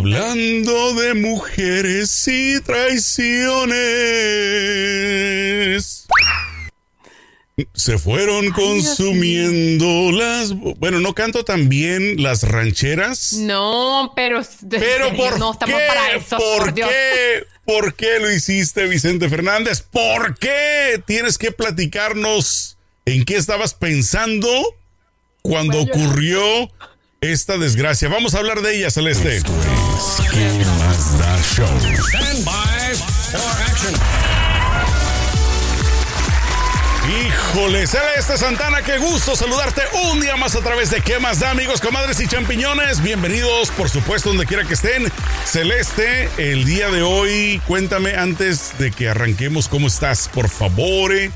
Hablando de mujeres y traiciones. Se fueron consumiendo las... Bueno, no canto también las rancheras. No, pero... Pero ¿por no qué? estamos para eso, ¿Por, por Dios. qué? ¿Por qué lo hiciste, Vicente Fernández? ¿Por qué tienes que platicarnos en qué estabas pensando cuando ocurrió esta desgracia? Vamos a hablar de ella, Celeste. Esto es ¿Qué más da show? Stand by for action. Híjole, Celeste Santana, qué gusto saludarte un día más a través de ¿Qué más da, amigos, comadres y champiñones? Bienvenidos, por supuesto, donde quiera que estén. Celeste, el día de hoy, cuéntame antes de que arranquemos, ¿cómo estás, por favor? eh?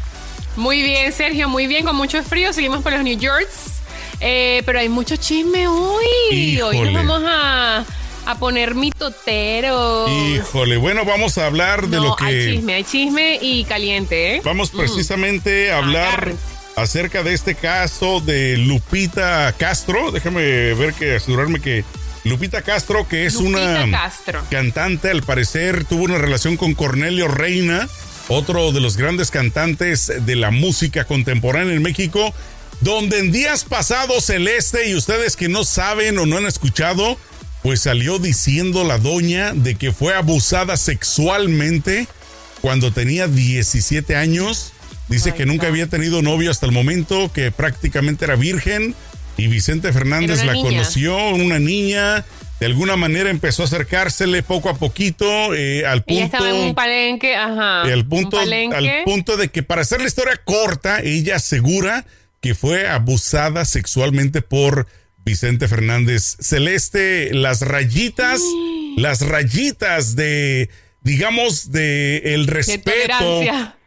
Muy bien, Sergio, muy bien, con mucho frío. Seguimos por los New Yorks. Eh, pero hay mucho chisme hoy. Hoy nos vamos a, a poner mitoteros. Híjole, bueno, vamos a hablar de no, lo que... hay chisme, hay chisme y caliente, ¿eh? Vamos precisamente a hablar Agárrense. acerca de este caso de Lupita Castro. Déjame ver que asegurarme que Lupita Castro, que es Lupita una Castro. cantante, al parecer tuvo una relación con Cornelio Reina, otro de los grandes cantantes de la música contemporánea en México, donde en días pasados Celeste y ustedes que no saben o no han escuchado, pues salió diciendo la doña de que fue abusada sexualmente cuando tenía 17 años. Dice que nunca había tenido novio hasta el momento, que prácticamente era virgen. Y Vicente Fernández la niña. conoció, una niña. De alguna manera empezó a acercársele poco a poquito eh, al Ella punto. estaba en un palenque, ajá. Al punto, palenque. al punto de que para hacer la historia corta, ella asegura que fue abusada sexualmente por Vicente Fernández. Celeste, las rayitas, las rayitas de, digamos, de el respeto.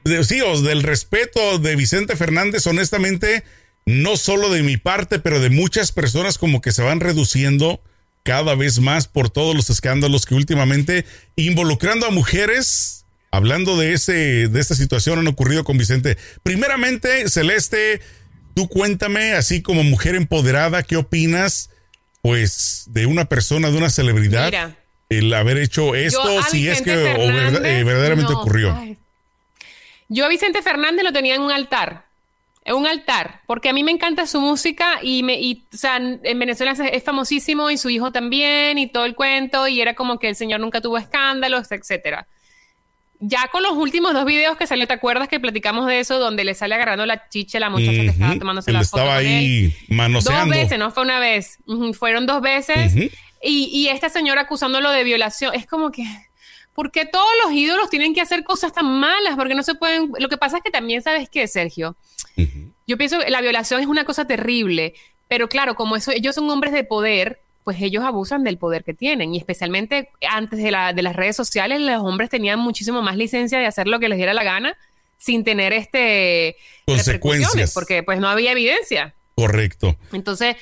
de- sí, del respeto de Vicente Fernández, honestamente, no solo de mi parte, pero de muchas personas como que se van reduciendo cada vez más por todos los escándalos que últimamente involucrando a mujeres, hablando de ese de esta situación han ocurrido con Vicente. Primeramente, Celeste, tú cuéntame así como mujer empoderada, ¿qué opinas pues de una persona, de una celebridad Mira. el haber hecho esto Yo si es que o eh, verdaderamente no. ocurrió? Ay. Yo a Vicente Fernández lo tenía en un altar. En un altar, porque a mí me encanta su música y me, y, o sea, en Venezuela es, es famosísimo y su hijo también y todo el cuento y era como que el señor nunca tuvo escándalos, etcétera. Ya con los últimos dos videos que salió, ¿te acuerdas que platicamos de eso? Donde le sale agarrando la chicha la muchacha que estaba tomándose él la foto estaba con él. ahí Dos manoseando. veces, no fue una vez. Fueron dos veces. Y, y esta señora acusándolo de violación. Es como que. ¿Por qué todos los ídolos tienen que hacer cosas tan malas? Porque no se pueden. Lo que pasa es que también sabes que, Sergio. Yo pienso que la violación es una cosa terrible. Pero claro, como eso, ellos son hombres de poder, pues ellos abusan del poder que tienen. Y especialmente antes de, la- de las redes sociales, los hombres tenían muchísimo más licencia de hacer lo que les diera la gana sin tener este Consecuencias. porque pues no había evidencia. Correcto. Entonces,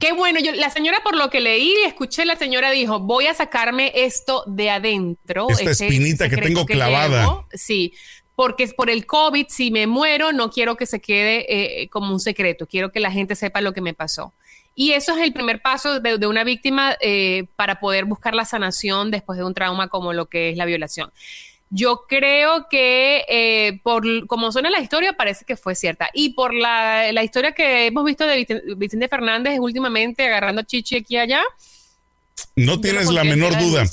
qué bueno. Yo, la señora, por lo que leí y escuché, la señora dijo: Voy a sacarme esto de adentro. Esta espinita que tengo clavada. llevo". Sí, porque es por el COVID. Si me muero, no quiero que se quede eh, como un secreto. Quiero que la gente sepa lo que me pasó. Y eso es el primer paso de, de una víctima eh, para poder buscar la sanación después de un trauma como lo que es la violación. Yo creo que eh, por como suena la historia parece que fue cierta. Y por la, la historia que hemos visto de Vicen- Vicente Fernández últimamente agarrando chichi aquí y allá. No tienes no la menor duda.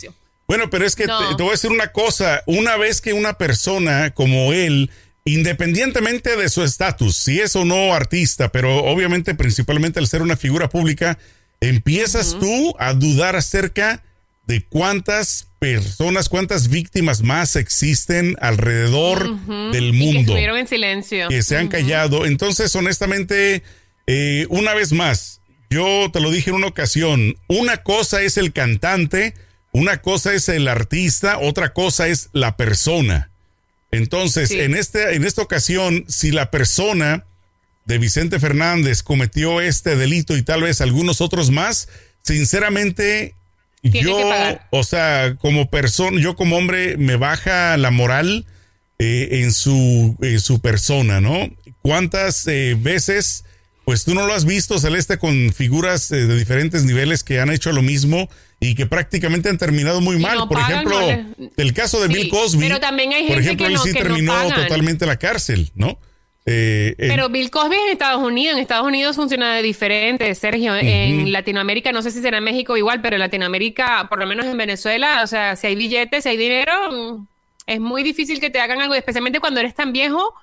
Bueno, pero es que No. te, te voy a decir una cosa. Una vez que una persona como él, independientemente de su estatus, si es o no artista, pero obviamente principalmente al ser una figura pública, empiezas tú a dudar acerca de cuántas personas, cuántas víctimas más existen alrededor del Y que mundo estuvieron en silencio. que se han callado. Entonces, honestamente, eh, una vez más, yo te lo dije en una ocasión, una cosa es el cantante, una cosa es el artista, otra cosa es la persona. Entonces, Sí. en, este, en esta ocasión, si la persona de Vicente Fernández cometió este delito y tal vez algunos otros más, sinceramente, yo, o sea, como persona, yo como hombre me baja la moral eh, en, su, su persona, ¿no? ¿Cuántas eh, veces, pues tú no lo has visto, Celeste, con figuras eh, de diferentes niveles que han hecho lo mismo y que prácticamente han terminado muy mal. por ejemplo, el caso de Bill Cosby. Pero también hay gente por ejemplo, que él no, sí que terminó totalmente la cárcel, ¿no? Eh, Pero Bill Cosby es en Estados Unidos. En Estados Unidos funciona de diferente, Sergio. En Latinoamérica, no sé si será en México igual, pero en Latinoamérica, por lo menos en Venezuela, o sea, si hay billetes, si hay dinero, mm, es muy difícil que te hagan algo, especialmente cuando eres tan viejo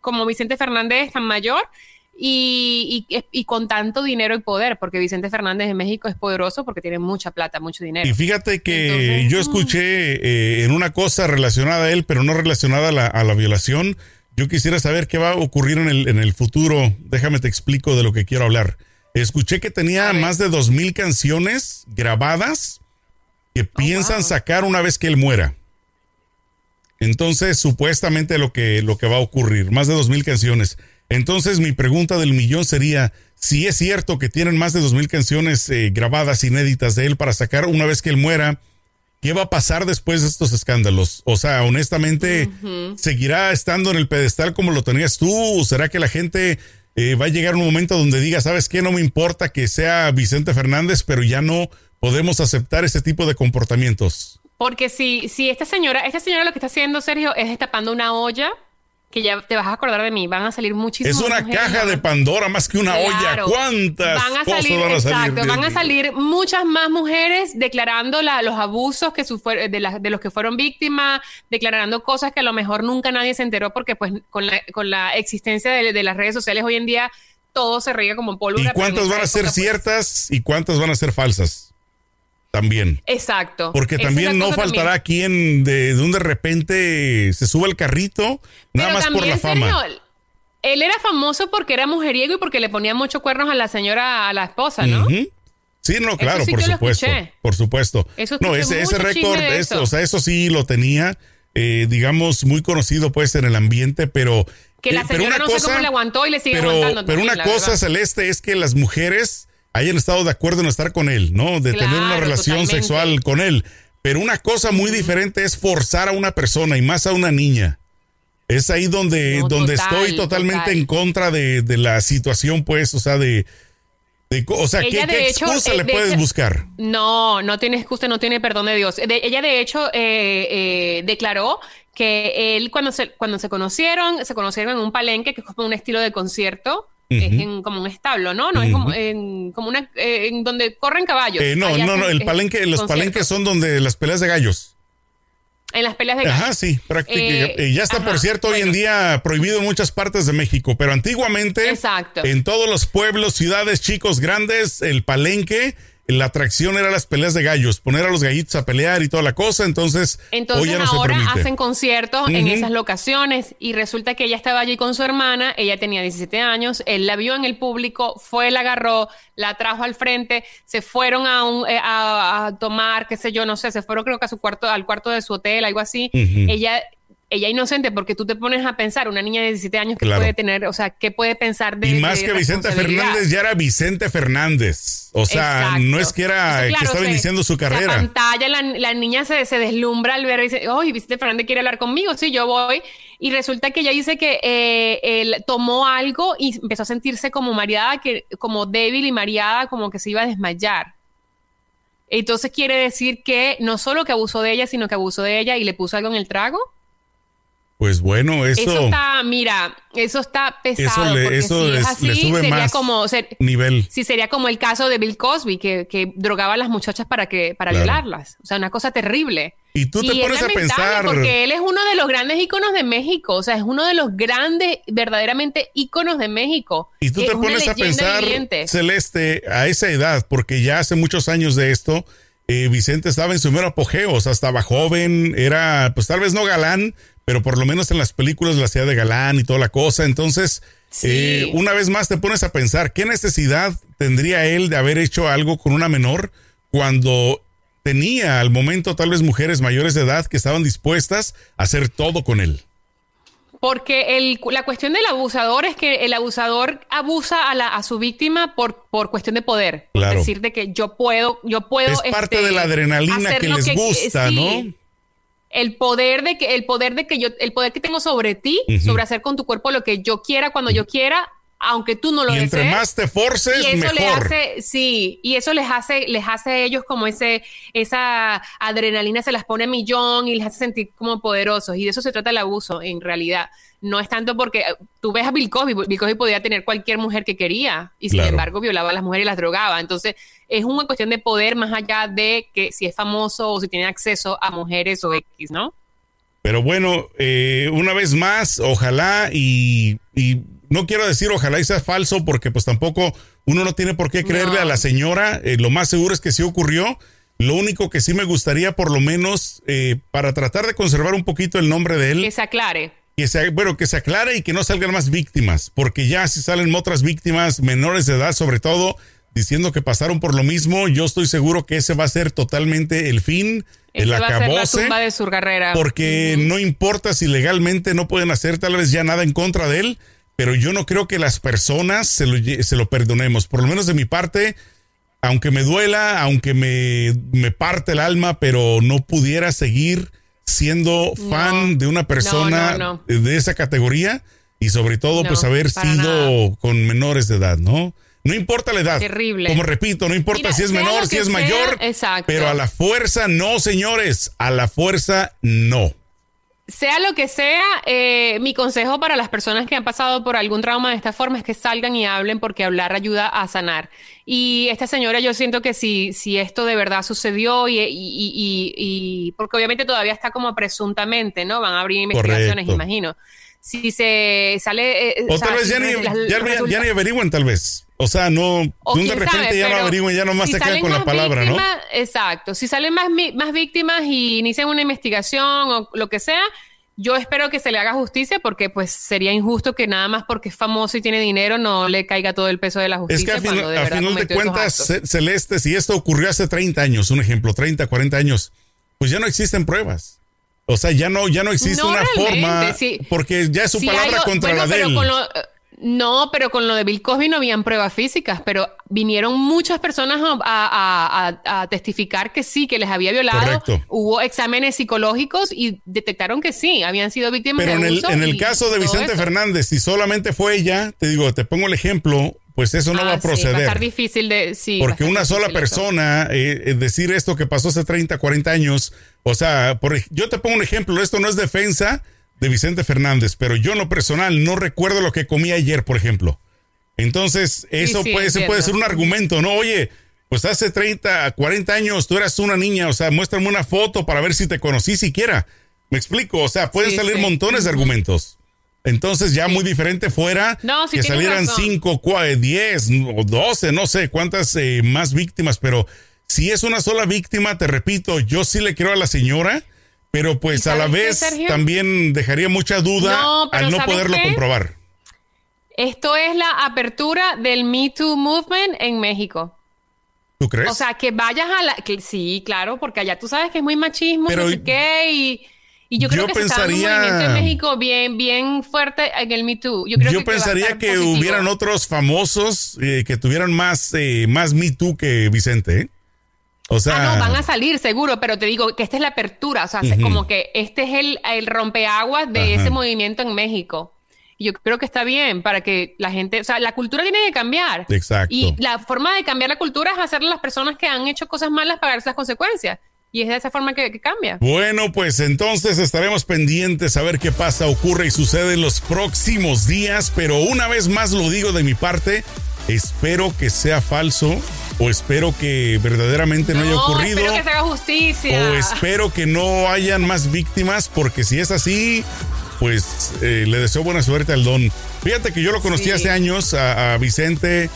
como Vicente Fernández, tan mayor. Y, y- y con tanto dinero y poder, porque Vicente Fernández en México es poderoso porque tiene mucha plata, mucho dinero. Y fíjate que Entonces, yo escuché eh, en una cosa relacionada a él, pero no relacionada a la, a la violación. Yo quisiera saber qué va a ocurrir en el, en el futuro. Déjame te explico de lo que quiero hablar. Escuché que tenía más de dos mil canciones grabadas que piensan Oh, wow. sacar una vez que él muera. Entonces, supuestamente lo que, lo que va a ocurrir, más de dos mil canciones. Entonces, mi pregunta del millón sería, si es cierto que tienen más de dos mil canciones eh, grabadas, inéditas de él para sacar una vez que él muera, ¿qué va a pasar después de estos escándalos? O sea, honestamente, ¿seguirá estando en el pedestal como lo tenías tú? ¿O será que la gente eh, va a llegar un momento donde diga, ¿sabes qué? No me importa que sea Vicente Fernández, pero ya no podemos aceptar ese tipo de comportamientos. Porque si, si esta señora, esta señora lo que está haciendo, Sergio, es destapando una olla, que ya te vas a acordar de mí, van a salir muchísimas Es una mujeres, caja de Pandora más que una olla. ¿Cuántas van a salir, van a salir? exacto, van a salir muchas más mujeres declarando la- los abusos que de, la- de los que fueron víctimas, declarando cosas que a lo mejor nunca nadie se enteró porque pues con la, con la existencia de, de las redes sociales hoy en día todo se ríe como pólvora. ¿Y cuántas van a ser época, pues, ciertas y cuántas van a ser falsas? También. Exacto. Porque también no cosa faltará también. quien de, de un de repente se suba al carrito, nada Pero más por la fama. Él era famoso porque era mujeriego y porque le ponía muchos cuernos a la señora, a la esposa, ¿no? Sí, no, claro, sí por supuesto. Por supuesto. Eso no, ese, ese récord, eso, o sea, eso sí lo tenía, eh, digamos, muy conocido pues en el ambiente, pero. Que la eh, pero señora una no sé cómo le aguantó y le sigue pero, aguantando Pero también, una cosa, verdad. Celeste, es que las mujeres hayan estado de acuerdo en estar con él, ¿no? De tener una relación totalmente. sexual con él. Pero una cosa muy diferente es forzar a una persona y más a una niña. Es ahí donde, No, donde total, estoy totalmente total. en contra de, de la situación, pues, o sea, de. de o sea, ¿qué, Ella, de qué hecho, excusa eh, le de puedes hecho- buscar? No, no tiene excusa, no tiene perdón de Dios. De- ella de hecho eh, eh, declaró que él cuando se, cuando se conocieron, se conocieron en un palenque que es como un estilo de concierto, es en, como un establo, ¿no? No es como en, como una, eh, en donde corren caballos. Eh, no, no, no, el palenque, los palenques son donde las peleas de gallos. En las peleas de gallos. Ajá, sí, prácticamente. Eh, ya está, ajá, por cierto, hoy en día prohibido en muchas partes de México, pero antiguamente, Exacto. en todos los pueblos, ciudades, chicos, grandes, el palenque, la atracción era las peleas de gallos, poner a los gallitos a pelear y toda la cosa, entonces, hoy Entonces ya no ahora hacen conciertos en esas locaciones y resulta que ella estaba allí con su hermana, ella tenía 17 años, él la vio en el público, fue, la agarró, la trajo al frente, se fueron a, un, eh, a, a tomar, qué sé yo, no sé, se fueron creo que a su cuarto, al cuarto de su hotel, algo así. Ella ella inocente porque tú te pones a pensar, una niña de 17 años que Claro. puede tener, o sea, ¿qué puede pensar de Y más de que Vicente responsabilidad? Fernández, ya era Vicente Fernández. O sea, Exacto. no es que era Entonces, que estaba se- iniciando su carrera. pantalla, la, la niña se, se deslumbra al ver y dice, oye, Vicente Fernández quiere hablar conmigo, sí, yo voy. Y resulta que ella dice que eh, él tomó algo y empezó a sentirse como mareada, que, como débil y mareada, como que se iba a desmayar. Entonces quiere decir que no solo que abusó de ella, sino que abusó de ella y le puso algo en el trago. Pues bueno, eso, Eso, está, mira, eso está pesado. Eso le- porque eso si les- es así, sube sería más como... ser- nivel. Sí, sería como el caso de Bill Cosby, que, que drogaba a las muchachas para que para Claro. violarlas. O sea, una cosa terrible. Y tú te es pones a pensar. Porque él es uno de los grandes íconos de México. O sea, es uno de los grandes, verdaderamente íconos de México. Y tú te pones a pensar, viviente. Celeste, a esa edad, porque ya hace muchos años de esto, eh, Vicente estaba en su mero apogeo, o sea, estaba joven, era, pues tal vez no galán, pero por lo menos en las películas la hacía de galán y toda la cosa. Entonces, Sí. eh, una vez más te pones a pensar, ¿qué necesidad tendría él de haber hecho algo con una menor cuando tenía al momento tal vez mujeres mayores de edad que estaban dispuestas a hacer todo con él? Porque el, la cuestión del abusador es que el abusador abusa a, la, a su víctima por, por cuestión de poder. Claro. decir de que yo puedo, yo puedo. Es parte este, de la adrenalina hacer que les gusta, sí. ¿no? El poder de que, el poder de que yo, el poder que tengo sobre ti, sobre hacer con tu cuerpo lo que yo quiera, cuando yo quiera, aunque tú no lo y entre más te forces, y eso mejor. le hace, sí, y eso les hace, les hace a ellos como ese, esa adrenalina se las pone a millón y les hace sentir como poderosos. Y de eso se trata el abuso, en realidad. No es tanto porque eh, tú ves a Bill Cosby, Bill Cosby podía tener cualquier mujer que quería y sin Claro. embargo violaba a las mujeres y las drogaba. Entonces es una cuestión de poder más allá de que si es famoso o si tiene acceso a mujeres o X, ¿no? Pero bueno, eh, una vez más, ojalá y, y no quiero decir ojalá y sea falso porque pues tampoco uno no tiene por qué creerle No. a la señora. Eh, lo más seguro es que sí ocurrió. Lo único que sí me gustaría por lo menos eh, para tratar de conservar un poquito el nombre de él. Que se aclare. Que se, bueno, que se aclare y que no salgan más víctimas, porque ya si salen otras víctimas menores de edad, sobre todo, diciendo que pasaron por lo mismo, yo estoy seguro que ese va a ser totalmente el fin, el Esa va a ser la acabose, tumba de su carrera. porque no importa si legalmente no pueden hacer tal vez ya nada en contra de él, pero yo no creo que las personas se lo, se lo perdonemos, por lo menos de mi parte, aunque me duela, aunque me, me parte el alma, pero no pudiera seguir siendo No. fan de una persona no, de esa categoría y sobre todo pues haber sido nada. con menores de edad, ¿no? No importa la edad. Terrible. Como repito, no importa Mira, si es menor, si es sea, mayor, exacto. pero a la fuerza no, señores, a la fuerza no. Sea lo que sea, eh, mi consejo para las personas que han pasado por algún trauma de esta forma es que salgan y hablen porque hablar ayuda a sanar. Y esta señora, yo siento que si, si esto de verdad sucedió y, y- y- y- porque obviamente todavía está como presuntamente, ¿no? Van a abrir investigaciones, Correcto. imagino. Si se sale... eh, O sea, tal vez si ya ni, las- ya, los ya- resulta- ya ni averigüen, tal vez. O sea, no, o de repente sabe, ya no pero averigüen, ya nomás si se quedan con la palabra, ¿no? Exacto. Si salen más, más víctimas y inician una investigación o lo que sea, yo espero que se le haga justicia porque pues sería injusto que nada más porque es famoso y tiene dinero no le caiga todo el peso de la Es justicia. que a, de final de cuentas, Celeste, si esto ocurrió hace 30 años, un ejemplo, 30, 40 años, pues ya no existen pruebas. O sea, ya no, ya no existe No una realmente, forma, porque ya es su palabra hay contra bueno, la de pero él. con lo- no, pero con lo de Bill Cosby no habían pruebas físicas, pero vinieron muchas personas a, a- a- a testificar que sí, que les había violado. Correcto. Hubo exámenes psicológicos y detectaron que sí, habían sido víctimas Pero en de el, abuso. en el y caso de Vicente eso. Fernández, si solamente fue ella, te digo, te pongo el ejemplo, pues eso no Ah, va a sí, va a proceder. estar difícil de. Sí, Porque una sola persona, eh, eh, decir esto que pasó hace 30, 40 años, o sea, por, yo te pongo un ejemplo, esto no es defensa de Vicente Fernández, pero yo en lo personal no recuerdo lo que comí ayer, por ejemplo. Entonces, eso sí, puede, ese puede ser un argumento, ¿no? Oye, pues hace 30, 40 años tú eras una niña, o sea, muéstrame una foto para ver si te conocí siquiera. Me explico, o sea, pueden Sí, salir montones de argumentos. Entonces ya muy diferente fuera No, que salieran razón. 5, 10 o 12, no sé cuántas eh, más víctimas, pero si es una sola víctima, te repito, yo sí le creo a la señora, pero pues ¿Y a la qué, vez también dejaría mucha duda No, al no ¿sabes poderlo qué? comprobar. Esto es la apertura del Me Too Movement en México. ¿Tú crees? O sea, que vayas a la. que sí, claro, porque allá tú sabes que es muy machismo, Pero sé qué, y. Y yo creo yo que se está dando un pensaría- movimiento en México bien, bien fuerte en el Me Too. Yo, creo que- pensaría que hubieran otros famosos eh, que tuvieran más, eh, más Me Too que Vicente. ¿eh? O sea, Ah, no, van a salir, seguro, pero te digo que esta es la apertura, o sea, se- Ujú. como que este es el, el rompeaguas de Ajá. ese movimiento en México. Y yo creo que está bien para que la gente, o sea, la cultura tiene que cambiar. Exacto. Y la forma de cambiar la cultura es hacerle a las personas que han hecho cosas malas pagar las consecuencias. Y es de esa forma que, que cambia. Bueno, pues entonces estaremos pendientes a ver qué pasa, ocurre y sucede en los próximos días, pero una vez más lo digo de mi parte, espero que sea falso o espero que verdaderamente no, haya ocurrido Espero que se haga justicia. o espero que no hayan más víctimas porque si es así, pues eh, le deseo buena suerte al don. Fíjate que yo lo conocí Sí. hace años a, a Vicente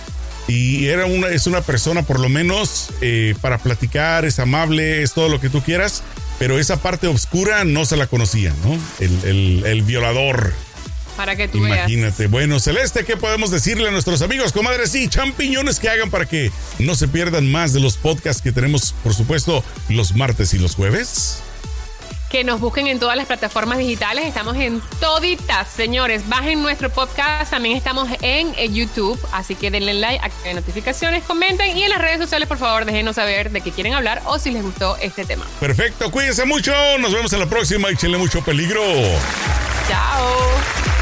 y era una, es una persona por lo menos eh, para platicar, es amable, es todo lo que tú quieras, pero esa parte oscura no se la conocía, ¿no? El, el- el violador. Para que tú veas. Imagínate. Bueno, Celeste, ¿qué podemos decirle a nuestros amigos, comadres y champiñones que hagan para que no se pierdan más de los podcasts que tenemos, por supuesto, los martes y los jueves? Que nos busquen en todas las plataformas digitales. Estamos en toditas, señores. Bajen nuestro podcast. También estamos en YouTube. Así que denle like, activen notificaciones, comenten. Y en las redes sociales, por favor, déjenos saber de qué quieren hablar o si les gustó este tema. Perfecto, cuídense mucho, nos vemos en la próxima y échenle mucho peligro. Chao.